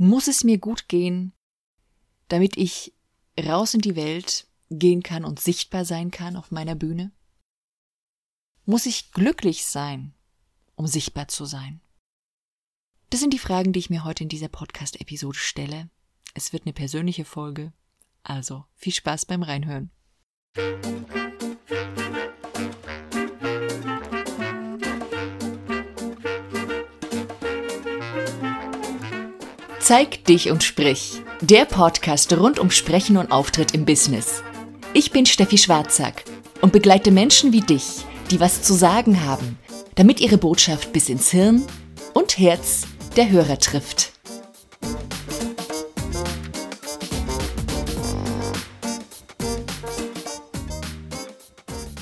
muss es mir gut gehen, damit ich raus in die Welt gehen kann und sichtbar sein kann auf meiner Bühne? Muss ich glücklich sein, um sichtbar zu sein? Das sind die Fragen, die ich mir heute in dieser Podcast-Episode stelle. Es wird eine persönliche Folge, also viel Spaß beim Reinhören. Zeig dich und sprich. Der Podcast rund um Sprechen und Auftritt im Business. Ich bin Steffi Schwarzack und begleite Menschen wie dich, die was zu sagen haben, damit ihre Botschaft bis ins Hirn und Herz der Hörer trifft.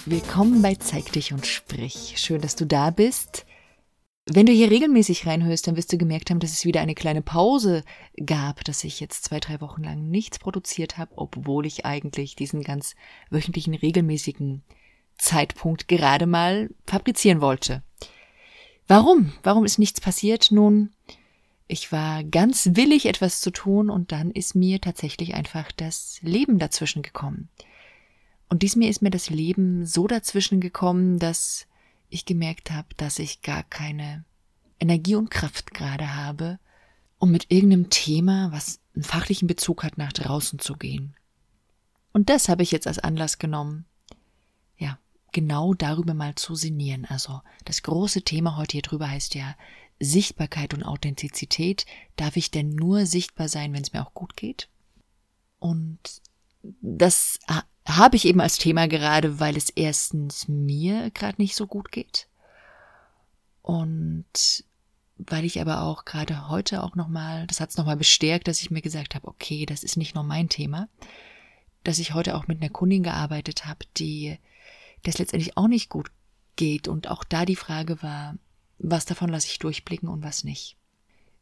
Willkommen bei Zeig dich und sprich. Schön, dass du da bist. Wenn du hier regelmäßig reinhörst, dann wirst du gemerkt haben, dass es wieder eine kleine Pause gab, dass ich jetzt zwei, drei Wochen lang nichts produziert habe, obwohl ich eigentlich diesen ganz wöchentlichen, regelmäßigen Zeitpunkt gerade mal fabrizieren wollte. Warum? Warum ist nichts passiert? Nun, ich war ganz willig, etwas zu tun, und dann ist mir tatsächlich einfach das Leben dazwischen gekommen. Und diesmal ist mir das Leben so dazwischen gekommen, dass ich gemerkt habe, dass ich gar keine Energie und Kraft gerade habe, um mit irgendeinem Thema, was einen fachlichen Bezug hat, nach draußen zu gehen. Und das habe ich jetzt als Anlass genommen, ja, genau darüber mal zu sinnieren. Also das große Thema heute hier drüber heißt ja Sichtbarkeit und Authentizität. Darf ich denn nur sichtbar sein, wenn es mir auch gut geht? Und das habe ich eben als Thema gerade, weil es erstens mir gerade nicht so gut geht. Und weil ich aber auch gerade heute auch nochmal, das hat es nochmal bestärkt, dass ich mir gesagt habe, okay, das ist nicht nur mein Thema, dass ich heute auch mit einer Kundin gearbeitet habe, die das letztendlich auch nicht gut geht. Und auch da die Frage war, was davon lasse ich durchblicken und was nicht.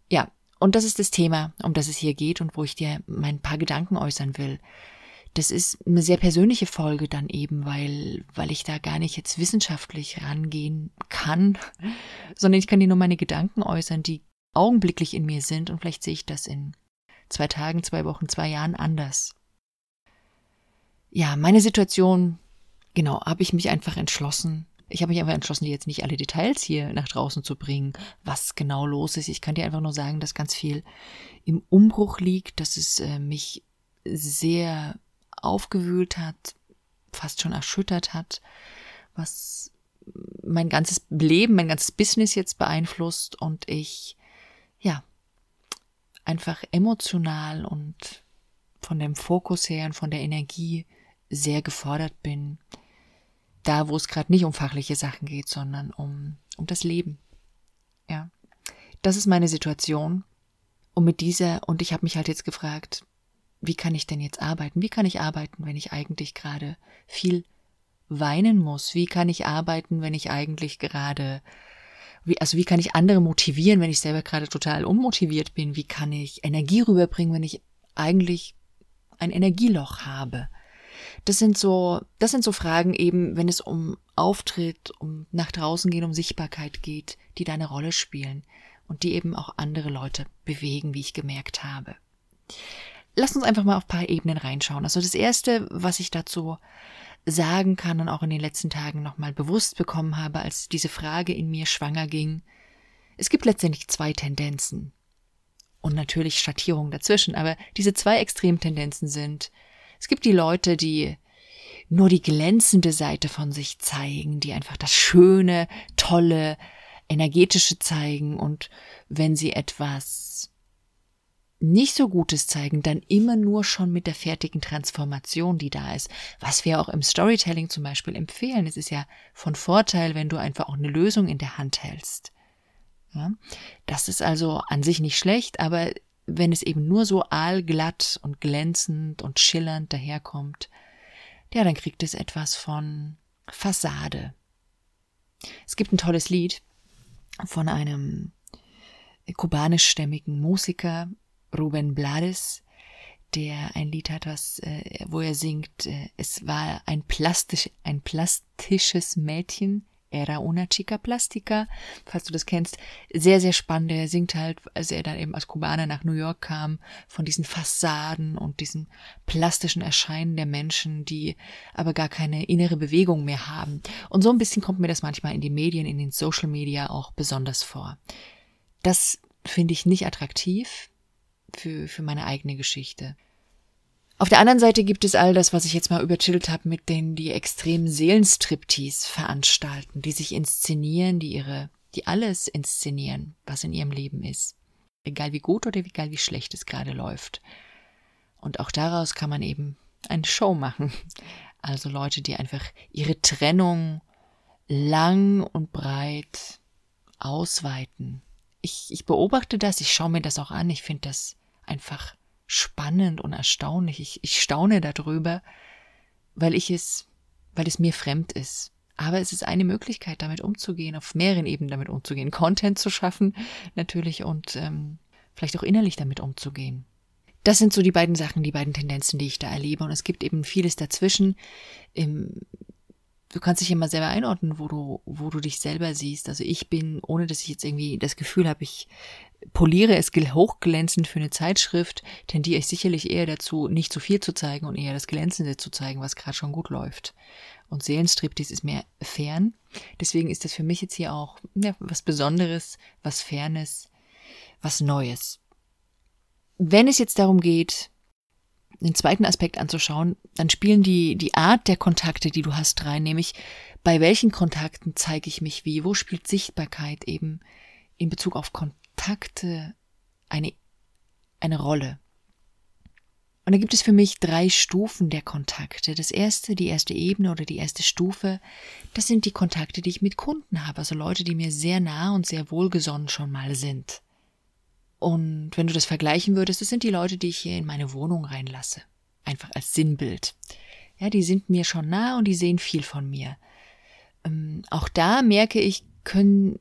Ja, und das ist das Thema, um das es hier geht und wo ich dir mein paar Gedanken äußern will das ist eine sehr persönliche Folge dann eben, weil, weil ich da gar nicht jetzt wissenschaftlich rangehen kann, sondern ich kann dir nur meine Gedanken äußern, die augenblicklich in mir sind und vielleicht sehe ich das in zwei Tagen, zwei Wochen, zwei Jahren anders. Ja, meine Situation, genau, habe ich mich einfach entschlossen. Ich habe mich einfach entschlossen, dir jetzt nicht alle Details hier nach draußen zu bringen, was genau los ist. Ich kann dir einfach nur sagen, dass ganz viel im Umbruch liegt, dass es äh, mich sehr aufgewühlt hat, fast schon erschüttert hat, was mein ganzes Leben, mein ganzes Business jetzt beeinflusst und ich, ja, einfach emotional und von dem Fokus her und von der Energie sehr gefordert bin. Da, wo es gerade nicht um fachliche Sachen geht, sondern um, um das Leben. Ja. Das ist meine Situation. Und mit dieser, und ich habe mich halt jetzt gefragt, wie kann ich denn jetzt arbeiten? Wie kann ich arbeiten, wenn ich eigentlich gerade viel weinen muss? Wie kann ich arbeiten, wenn ich eigentlich gerade, wie, also wie kann ich andere motivieren, wenn ich selber gerade total unmotiviert bin? Wie kann ich Energie rüberbringen, wenn ich eigentlich ein Energieloch habe? Das sind so, das sind so Fragen eben, wenn es um Auftritt, um nach draußen gehen, um Sichtbarkeit geht, die da eine Rolle spielen und die eben auch andere Leute bewegen, wie ich gemerkt habe lass uns einfach mal auf paar Ebenen reinschauen. Also das erste, was ich dazu sagen kann und auch in den letzten Tagen nochmal bewusst bekommen habe, als diese Frage in mir schwanger ging, es gibt letztendlich zwei Tendenzen. Und natürlich Schattierungen dazwischen, aber diese zwei Extremtendenzen sind, es gibt die Leute, die nur die glänzende Seite von sich zeigen, die einfach das Schöne, Tolle, Energetische zeigen und wenn sie etwas nicht so Gutes zeigen, dann immer nur schon mit der fertigen Transformation, die da ist. Was wir auch im Storytelling zum Beispiel empfehlen. Es ist ja von Vorteil, wenn du einfach auch eine Lösung in der Hand hältst. Ja? Das ist also an sich nicht schlecht, aber wenn es eben nur so aalglatt und glänzend und schillernd daherkommt, ja, dann kriegt es etwas von Fassade. Es gibt ein tolles Lied von einem kubanischstämmigen Musiker, Ruben Blades, der ein Lied hat, was, äh, wo er singt, äh, es war ein plastisch, ein plastisches Mädchen Era una chica plastica, falls du das kennst. Sehr, sehr spannend. Er singt halt, als er dann eben als Kubaner nach New York kam, von diesen Fassaden und diesen plastischen Erscheinen der Menschen, die aber gar keine innere Bewegung mehr haben. Und so ein bisschen kommt mir das manchmal in die Medien, in den Social Media auch besonders vor. Das finde ich nicht attraktiv für, für meine eigene Geschichte. Auf der anderen Seite gibt es all das, was ich jetzt mal überchillt habe, mit denen die extremen Seelenstriptease veranstalten, die sich inszenieren, die ihre, die alles inszenieren, was in ihrem Leben ist. Egal wie gut oder egal wie schlecht es gerade läuft. Und auch daraus kann man eben eine Show machen. Also Leute, die einfach ihre Trennung lang und breit ausweiten. Ich, ich beobachte das, ich schaue mir das auch an, ich finde das einfach spannend und erstaunlich. Ich, ich staune darüber, weil ich es, weil es mir fremd ist. Aber es ist eine Möglichkeit, damit umzugehen, auf mehreren Ebenen damit umzugehen, Content zu schaffen natürlich und ähm, vielleicht auch innerlich damit umzugehen. Das sind so die beiden Sachen, die beiden Tendenzen, die ich da erlebe. Und es gibt eben vieles dazwischen. Im, du kannst dich immer selber einordnen, wo du, wo du dich selber siehst. Also ich bin, ohne dass ich jetzt irgendwie das Gefühl habe, ich poliere es hochglänzend für eine Zeitschrift, tendiere ich sicherlich eher dazu, nicht zu viel zu zeigen und eher das Glänzende zu zeigen, was gerade schon gut läuft. Und Seelenstriptease ist mehr fern. Deswegen ist das für mich jetzt hier auch ja, was Besonderes, was Fernes, was Neues. Wenn es jetzt darum geht, den zweiten Aspekt anzuschauen, dann spielen die, die Art der Kontakte, die du hast, rein, nämlich bei welchen Kontakten zeige ich mich wie, wo spielt Sichtbarkeit eben in Bezug auf Kontakte Kontakte eine, eine Rolle. Und da gibt es für mich drei Stufen der Kontakte. Das erste, die erste Ebene oder die erste Stufe, das sind die Kontakte, die ich mit Kunden habe, also Leute, die mir sehr nah und sehr wohlgesonnen schon mal sind. Und wenn du das vergleichen würdest, das sind die Leute, die ich hier in meine Wohnung reinlasse. Einfach als Sinnbild. Ja, die sind mir schon nah und die sehen viel von mir. Ähm, auch da merke ich, können,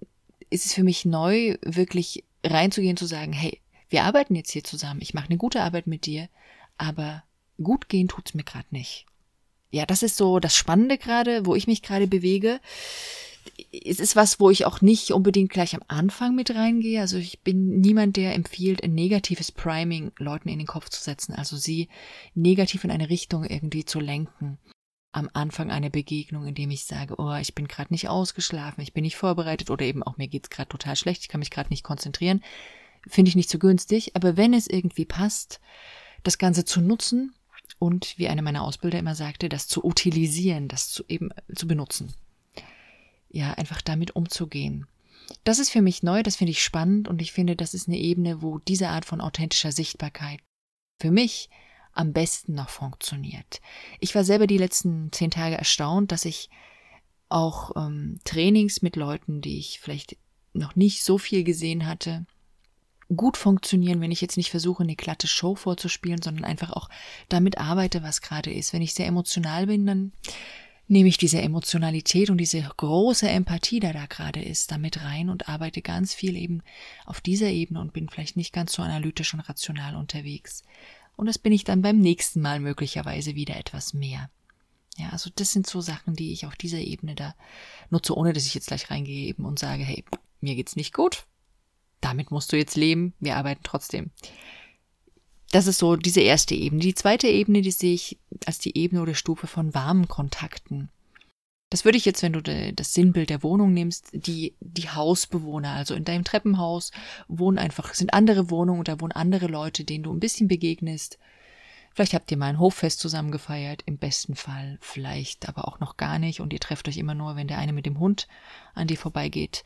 ist es für mich neu, wirklich reinzugehen, zu sagen, hey, wir arbeiten jetzt hier zusammen, ich mache eine gute Arbeit mit dir, aber gut gehen tut's mir gerade nicht. Ja, das ist so das Spannende gerade, wo ich mich gerade bewege. Es ist was, wo ich auch nicht unbedingt gleich am Anfang mit reingehe. Also ich bin niemand, der empfiehlt, ein negatives Priming Leuten in den Kopf zu setzen, also sie negativ in eine Richtung irgendwie zu lenken am Anfang einer Begegnung, indem ich sage, oh, ich bin gerade nicht ausgeschlafen, ich bin nicht vorbereitet oder eben auch mir geht's gerade total schlecht, ich kann mich gerade nicht konzentrieren, finde ich nicht so günstig. Aber wenn es irgendwie passt, das Ganze zu nutzen und wie einer meiner Ausbilder immer sagte, das zu utilisieren, das zu eben zu benutzen. Ja, einfach damit umzugehen. Das ist für mich neu, das finde ich spannend und ich finde, das ist eine Ebene, wo diese Art von authentischer Sichtbarkeit für mich am besten noch funktioniert. Ich war selber die letzten zehn Tage erstaunt, dass ich auch ähm, Trainings mit Leuten, die ich vielleicht noch nicht so viel gesehen hatte, gut funktionieren, wenn ich jetzt nicht versuche, eine glatte Show vorzuspielen, sondern einfach auch damit arbeite, was gerade ist. Wenn ich sehr emotional bin, dann nehme ich diese Emotionalität und diese große Empathie, die da gerade ist, damit rein und arbeite ganz viel eben auf dieser Ebene und bin vielleicht nicht ganz so analytisch und rational unterwegs. Und das bin ich dann beim nächsten Mal möglicherweise wieder etwas mehr. Ja, also das sind so Sachen, die ich auf dieser Ebene da nutze, ohne dass ich jetzt gleich reingehe eben und sage, hey, mir geht's nicht gut. Damit musst du jetzt leben. Wir arbeiten trotzdem. Das ist so diese erste Ebene. Die zweite Ebene, die sehe ich als die Ebene oder Stufe von warmen Kontakten. Das würde ich jetzt, wenn du das Sinnbild der Wohnung nimmst, die, die Hausbewohner, also in deinem Treppenhaus wohnen einfach, sind andere Wohnungen da wohnen andere Leute, denen du ein bisschen begegnest. Vielleicht habt ihr mal ein Hoffest zusammen gefeiert, im besten Fall, vielleicht aber auch noch gar nicht und ihr trefft euch immer nur, wenn der eine mit dem Hund an dir vorbeigeht.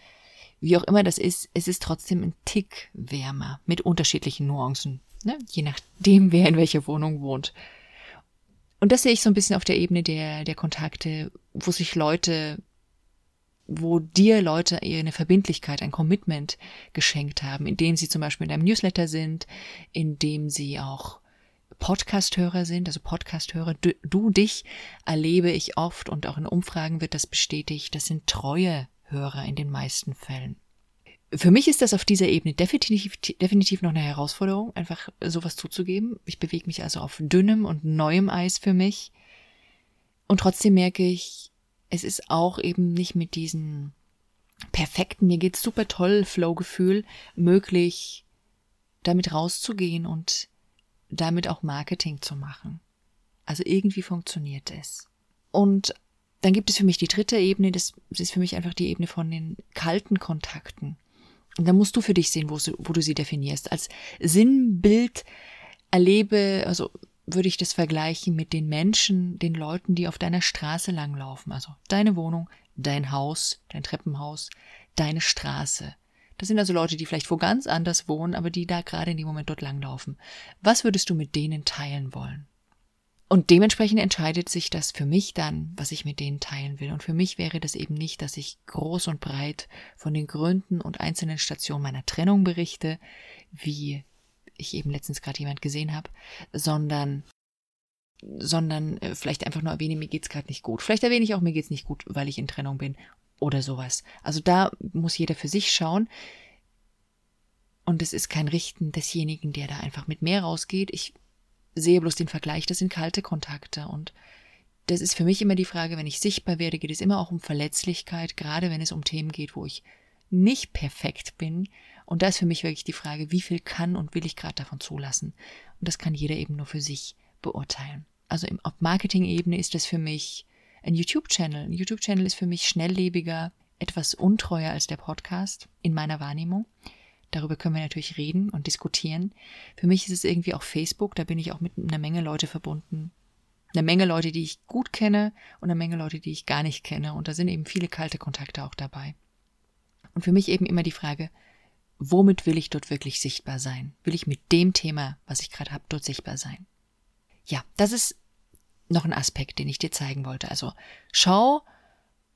Wie auch immer das ist, es ist trotzdem ein Tick wärmer, mit unterschiedlichen Nuancen, ne? je nachdem, wer in welcher Wohnung wohnt. Und das sehe ich so ein bisschen auf der Ebene der, der Kontakte, wo sich Leute, wo dir Leute eine Verbindlichkeit, ein Commitment geschenkt haben, indem sie zum Beispiel in einem Newsletter sind, indem sie auch Podcast-Hörer sind, also Podcast-Hörer, du, du, dich erlebe ich oft und auch in Umfragen wird das bestätigt, das sind treue Hörer in den meisten Fällen. Für mich ist das auf dieser Ebene definitiv, definitiv noch eine Herausforderung, einfach sowas zuzugeben. Ich bewege mich also auf dünnem und neuem Eis für mich. Und trotzdem merke ich, es ist auch eben nicht mit diesem perfekten, mir geht's super toll Flow-Gefühl möglich, damit rauszugehen und damit auch Marketing zu machen. Also irgendwie funktioniert es. Und dann gibt es für mich die dritte Ebene, das ist für mich einfach die Ebene von den kalten Kontakten. Und dann musst du für dich sehen, wo, wo du sie definierst. Als Sinnbild erlebe, also würde ich das vergleichen mit den Menschen, den Leuten, die auf deiner Straße langlaufen. Also deine Wohnung, dein Haus, dein Treppenhaus, deine Straße. Das sind also Leute, die vielleicht wo ganz anders wohnen, aber die da gerade in dem Moment dort langlaufen. Was würdest du mit denen teilen wollen? Und dementsprechend entscheidet sich das für mich dann, was ich mit denen teilen will. Und für mich wäre das eben nicht, dass ich groß und breit von den Gründen und einzelnen Stationen meiner Trennung berichte, wie ich eben letztens gerade jemand gesehen habe, sondern sondern äh, vielleicht einfach nur erwähne, mir geht's gerade nicht gut. Vielleicht erwähne ich auch, mir geht's nicht gut, weil ich in Trennung bin oder sowas. Also da muss jeder für sich schauen. Und es ist kein Richten desjenigen, der da einfach mit mehr rausgeht. Ich sehe bloß den Vergleich, das sind kalte Kontakte und das ist für mich immer die Frage, wenn ich sichtbar werde, geht es immer auch um Verletzlichkeit, gerade wenn es um Themen geht, wo ich nicht perfekt bin. Und da ist für mich wirklich die Frage, wie viel kann und will ich gerade davon zulassen? Und das kann jeder eben nur für sich beurteilen. Also im, auf Marketing-Ebene ist das für mich ein YouTube-Channel. Ein YouTube-Channel ist für mich schnelllebiger, etwas untreuer als der Podcast in meiner Wahrnehmung. Darüber können wir natürlich reden und diskutieren. Für mich ist es irgendwie auch Facebook, da bin ich auch mit einer Menge Leute verbunden. Eine Menge Leute, die ich gut kenne und eine Menge Leute, die ich gar nicht kenne. Und da sind eben viele kalte Kontakte auch dabei. Und für mich eben immer die Frage, womit will ich dort wirklich sichtbar sein? Will ich mit dem Thema, was ich gerade habe, dort sichtbar sein? Ja, das ist noch ein Aspekt, den ich dir zeigen wollte. Also schau,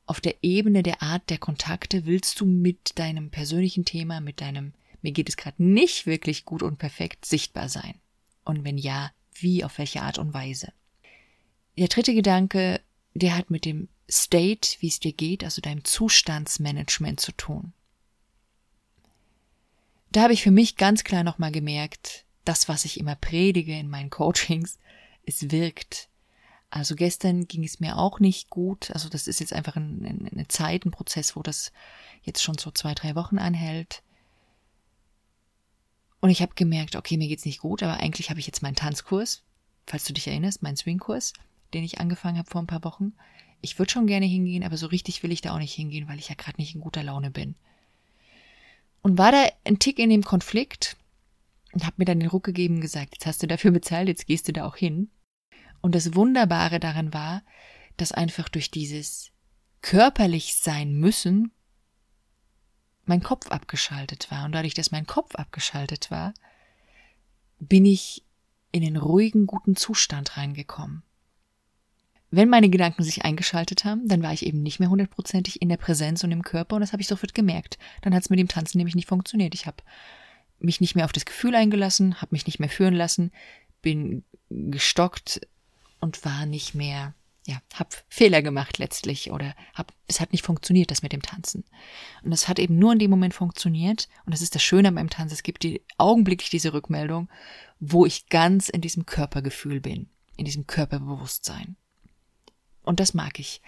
auf der Ebene der Art der Kontakte willst du mit deinem persönlichen Thema, mit deinem mir geht es gerade nicht wirklich gut und perfekt sichtbar sein? Und wenn ja, wie, auf welche Art und Weise? Der dritte Gedanke, der hat mit dem State, wie es dir geht, also deinem Zustandsmanagement zu tun. Da habe ich für mich ganz klar nochmal gemerkt, das, was ich immer predige in meinen Coachings, es wirkt. Also gestern ging es mir auch nicht gut. Also das ist jetzt einfach ein, ein, eine Zeit, ein Prozess, wo das jetzt schon so zwei, drei Wochen anhält. Und ich habe gemerkt, okay, mir geht's nicht gut, aber eigentlich habe ich jetzt meinen Tanzkurs, falls du dich erinnerst, meinen Swingkurs, den ich angefangen habe vor ein paar Wochen. Ich würde schon gerne hingehen, aber so richtig will ich da auch nicht hingehen, weil ich ja gerade nicht in guter Laune bin. Und war da ein Tick in dem Konflikt und habe mir dann den Ruck gegeben und gesagt, jetzt hast du dafür bezahlt, jetzt gehst du da auch hin. Und das Wunderbare daran war, dass einfach durch dieses körperlich sein müssen mein Kopf abgeschaltet war. Und dadurch, dass mein Kopf abgeschaltet war, bin ich in den ruhigen, guten Zustand reingekommen. Wenn meine Gedanken sich eingeschaltet haben, dann war ich eben nicht mehr hundertprozentig in der Präsenz und im Körper und das habe ich sofort gemerkt. Dann hat es mit dem Tanzen nämlich nicht funktioniert. Ich habe mich nicht mehr auf das Gefühl eingelassen, habe mich nicht mehr führen lassen, bin gestockt und war nicht mehr ja, hab Fehler gemacht letztlich oder hab, es hat nicht funktioniert, das mit dem Tanzen. Und es hat eben nur in dem Moment funktioniert. Und das ist das Schöne beim Tanzen. Es gibt die, augenblicklich diese Rückmeldung, wo ich ganz in diesem Körpergefühl bin, in diesem Körperbewusstsein. Und das mag ich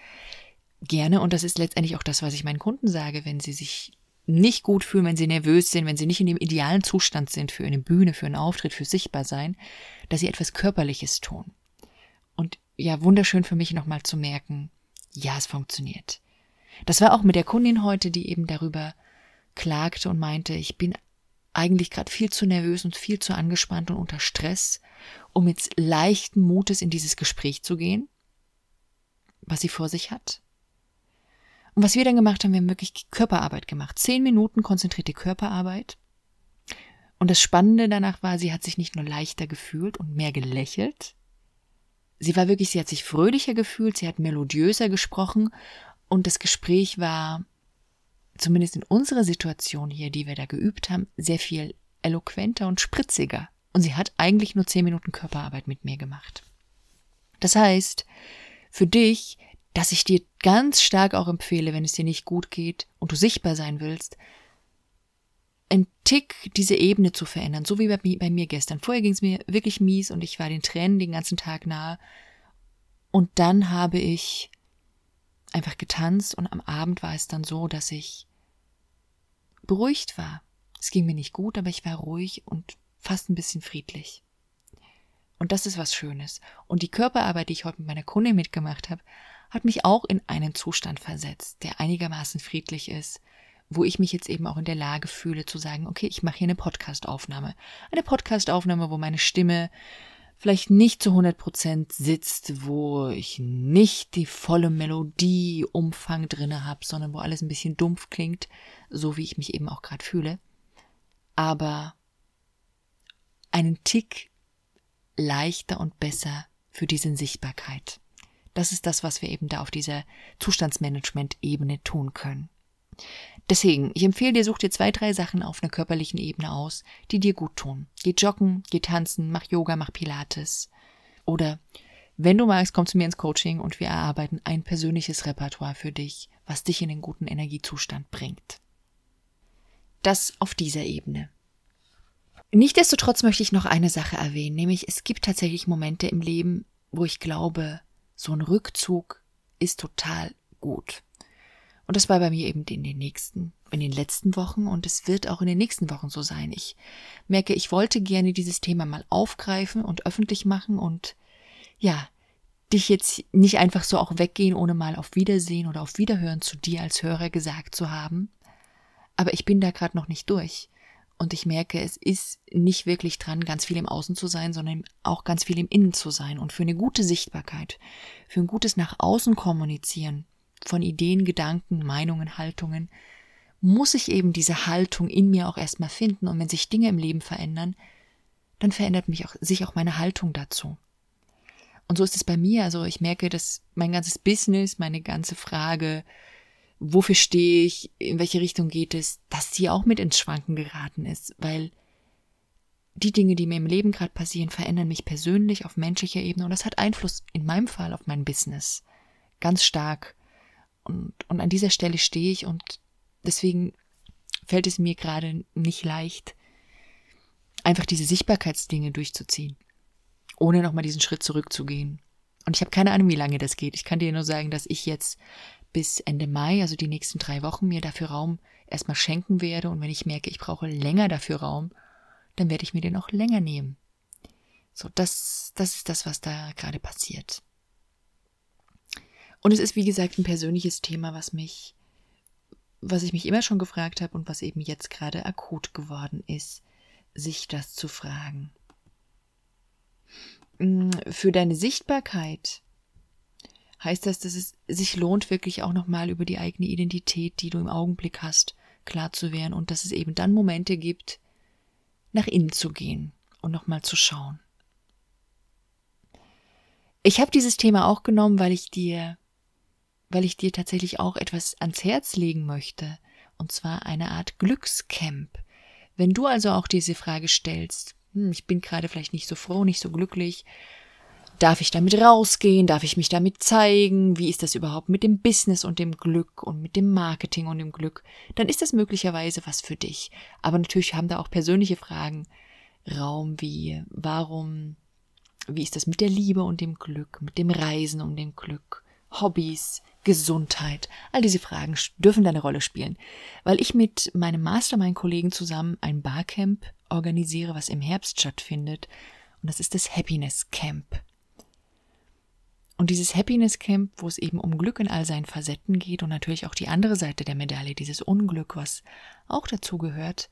gerne. Und das ist letztendlich auch das, was ich meinen Kunden sage, wenn sie sich nicht gut fühlen, wenn sie nervös sind, wenn sie nicht in dem idealen Zustand sind für eine Bühne, für einen Auftritt, für Sichtbarsein, dass sie etwas Körperliches tun. Ja, wunderschön für mich nochmal zu merken, ja, es funktioniert. Das war auch mit der Kundin heute, die eben darüber klagte und meinte, ich bin eigentlich gerade viel zu nervös und viel zu angespannt und unter Stress, um jetzt leichten Mutes in dieses Gespräch zu gehen, was sie vor sich hat. Und was wir dann gemacht haben, wir haben wirklich Körperarbeit gemacht. Zehn Minuten konzentrierte Körperarbeit. Und das Spannende danach war, sie hat sich nicht nur leichter gefühlt und mehr gelächelt, sie war wirklich, sie hat sich fröhlicher gefühlt, sie hat melodiöser gesprochen und das Gespräch war, zumindest in unserer Situation hier, die wir da geübt haben, sehr viel eloquenter und spritziger. Und sie hat eigentlich nur zehn Minuten Körperarbeit mit mir gemacht. Das heißt, für dich, dass ich dir ganz stark auch empfehle, wenn es dir nicht gut geht und du sichtbar sein willst, Tick diese Ebene zu verändern, so wie bei, bei mir gestern. Vorher ging es mir wirklich mies und ich war den Tränen den ganzen Tag nahe. Und dann habe ich einfach getanzt und am Abend war es dann so, dass ich beruhigt war. Es ging mir nicht gut, aber ich war ruhig und fast ein bisschen friedlich. Und das ist was Schönes. Und die Körperarbeit, die ich heute mit meiner Kundin mitgemacht habe, hat mich auch in einen Zustand versetzt, der einigermaßen friedlich ist, wo ich mich jetzt eben auch in der Lage fühle zu sagen, okay, ich mache hier eine Podcastaufnahme. Eine Podcastaufnahme, wo meine Stimme vielleicht nicht zu 100 Prozent sitzt, wo ich nicht die volle Melodieumfang drinne habe, sondern wo alles ein bisschen dumpf klingt, so wie ich mich eben auch gerade fühle. Aber einen Tick leichter und besser für diese Sichtbarkeit. Das ist das, was wir eben da auf dieser Zustandsmanagement-Ebene tun können. Deswegen, ich empfehle dir, such dir zwei, drei Sachen auf einer körperlichen Ebene aus, die dir gut tun. Geh joggen, geh tanzen, mach Yoga, mach Pilates. Oder wenn du magst, komm zu mir ins Coaching und wir erarbeiten ein persönliches Repertoire für dich, was dich in den guten Energiezustand bringt. Das auf dieser Ebene. Nichtsdestotrotz möchte ich noch eine Sache erwähnen, nämlich es gibt tatsächlich Momente im Leben, wo ich glaube, so ein Rückzug ist total gut. Und das war bei mir eben in den nächsten, in den letzten Wochen und es wird auch in den nächsten Wochen so sein. Ich merke, ich wollte gerne dieses Thema mal aufgreifen und öffentlich machen und ja, dich jetzt nicht einfach so auch weggehen, ohne mal auf Wiedersehen oder auf Wiederhören zu dir als Hörer gesagt zu haben. Aber ich bin da gerade noch nicht durch. Und ich merke, es ist nicht wirklich dran, ganz viel im Außen zu sein, sondern auch ganz viel im Innen zu sein. Und für eine gute Sichtbarkeit, für ein gutes nach außen kommunizieren von Ideen, Gedanken, Meinungen, Haltungen, muss ich eben diese Haltung in mir auch erstmal finden. Und wenn sich Dinge im Leben verändern, dann verändert mich auch, sich auch meine Haltung dazu. Und so ist es bei mir. Also ich merke, dass mein ganzes Business, meine ganze Frage, wofür stehe ich, in welche Richtung geht es, dass sie auch mit ins Schwanken geraten ist, weil die Dinge, die mir im Leben gerade passieren, verändern mich persönlich auf menschlicher Ebene und das hat Einfluss in meinem Fall auf mein Business. Ganz stark. Und, und an dieser Stelle stehe ich und deswegen fällt es mir gerade nicht leicht, einfach diese Sichtbarkeitsdinge durchzuziehen, ohne nochmal diesen Schritt zurückzugehen. Und ich habe keine Ahnung, wie lange das geht. Ich kann dir nur sagen, dass ich jetzt bis Ende Mai, also die nächsten drei Wochen, mir dafür Raum erstmal schenken werde. Und wenn ich merke, ich brauche länger dafür Raum, dann werde ich mir den auch länger nehmen. So, das, das ist das, was da gerade passiert. Und es ist, wie gesagt, ein persönliches Thema, was mich, was ich mich immer schon gefragt habe und was eben jetzt gerade akut geworden ist, sich das zu fragen. Mm, für deine Sichtbarkeit heißt das, dass es sich lohnt, wirklich auch nochmal über die eigene Identität, die du im Augenblick hast, klar zu werden und dass es eben dann Momente gibt, nach innen zu gehen und nochmal zu schauen. Ich habe dieses Thema auch genommen, weil ich dir, weil ich dir tatsächlich auch etwas ans Herz legen möchte, und zwar eine Art Glückscamp. Wenn du also auch diese Frage stellst, hm, ich bin gerade vielleicht nicht so froh, nicht so glücklich, Darf ich damit rausgehen? Darf ich mich damit zeigen? Wie ist das überhaupt mit dem Business und dem Glück und mit dem Marketing und dem Glück? Dann ist das möglicherweise was für dich. Aber natürlich haben da auch persönliche Fragen Raum wie, warum, wie ist das mit der Liebe und dem Glück, mit dem Reisen und dem Glück, Hobbys, Gesundheit? All diese Fragen dürfen da eine Rolle spielen. Weil ich mit meinem Mastermind-Kollegen zusammen ein Barcamp organisiere, was im Herbst stattfindet. Und das ist das Happiness Camp. Und dieses Happiness Camp, wo es eben um Glück in all seinen Facetten geht und natürlich auch die andere Seite der Medaille, dieses Unglück, was auch dazu gehört,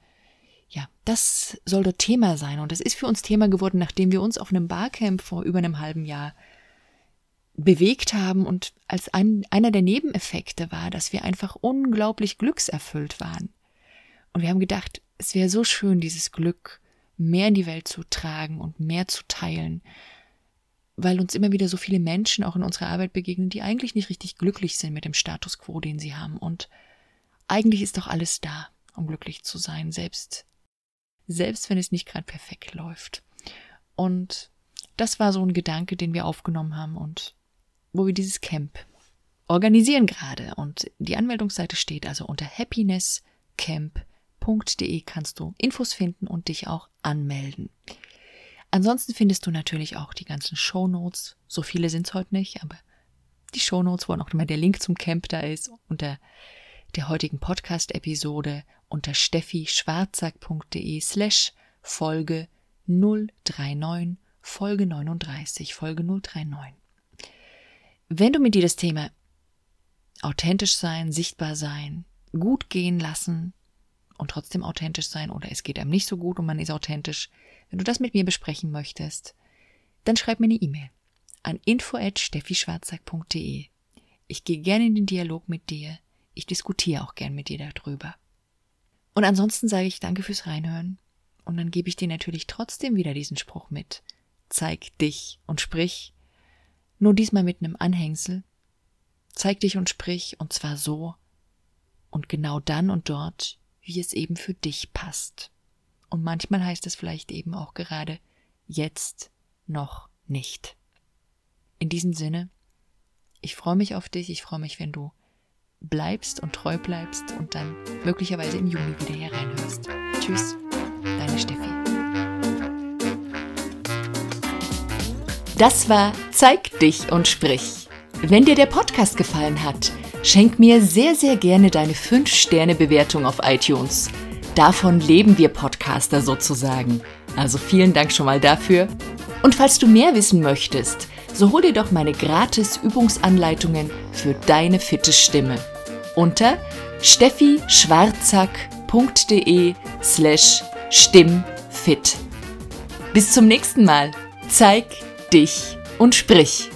ja, das soll dort Thema sein. Und es ist für uns Thema geworden, nachdem wir uns auf einem Barcamp vor über einem halben Jahr bewegt haben und als ein, einer der Nebeneffekte war, dass wir einfach unglaublich glückserfüllt waren. Und wir haben gedacht, es wäre so schön, dieses Glück mehr in die Welt zu tragen und mehr zu teilen weil uns immer wieder so viele Menschen auch in unserer Arbeit begegnen, die eigentlich nicht richtig glücklich sind mit dem Status quo, den sie haben. Und eigentlich ist doch alles da, um glücklich zu sein, selbst, selbst wenn es nicht gerade perfekt läuft. Und das war so ein Gedanke, den wir aufgenommen haben und wo wir dieses Camp organisieren gerade. Und die Anmeldungsseite steht also unter happinesscamp.de kannst du Infos finden und dich auch anmelden. Ansonsten findest du natürlich auch die ganzen Show Notes. So viele sind es heute nicht, aber die Shownotes, wo auch immer der Link zum Camp da ist, unter der heutigen Podcast-Episode unter steffischwarzack.de slash Folge 039, Folge 39, Folge 039. Wenn du mit dir das Thema authentisch sein, sichtbar sein, gut gehen lassen und trotzdem authentisch sein oder es geht einem nicht so gut und man ist authentisch, wenn du das mit mir besprechen möchtest, dann schreib mir eine E-Mail an info@steffischwarzack.de. Ich gehe gerne in den Dialog mit dir. Ich diskutiere auch gern mit dir darüber. Und ansonsten sage ich danke fürs Reinhören. Und dann gebe ich dir natürlich trotzdem wieder diesen Spruch mit. Zeig dich und sprich. Nur diesmal mit einem Anhängsel. Zeig dich und sprich, und zwar so und genau dann und dort, wie es eben für dich passt. Und manchmal heißt es vielleicht eben auch gerade jetzt noch nicht. In diesem Sinne, ich freue mich auf dich, ich freue mich, wenn du bleibst und treu bleibst und dann möglicherweise im Juni wieder hier reinhörst. Tschüss, deine Steffi. Das war Zeig dich und sprich. Wenn dir der Podcast gefallen hat, schenk mir sehr, sehr gerne deine 5-Sterne-Bewertung auf iTunes. Davon leben wir Podcaster sozusagen. Also vielen Dank schon mal dafür. Und falls du mehr wissen möchtest, so hol dir doch meine gratis Übungsanleitungen für deine fitte Stimme unter steffischwarzack.de slash stimmfit. Bis zum nächsten Mal. Zeig dich und sprich.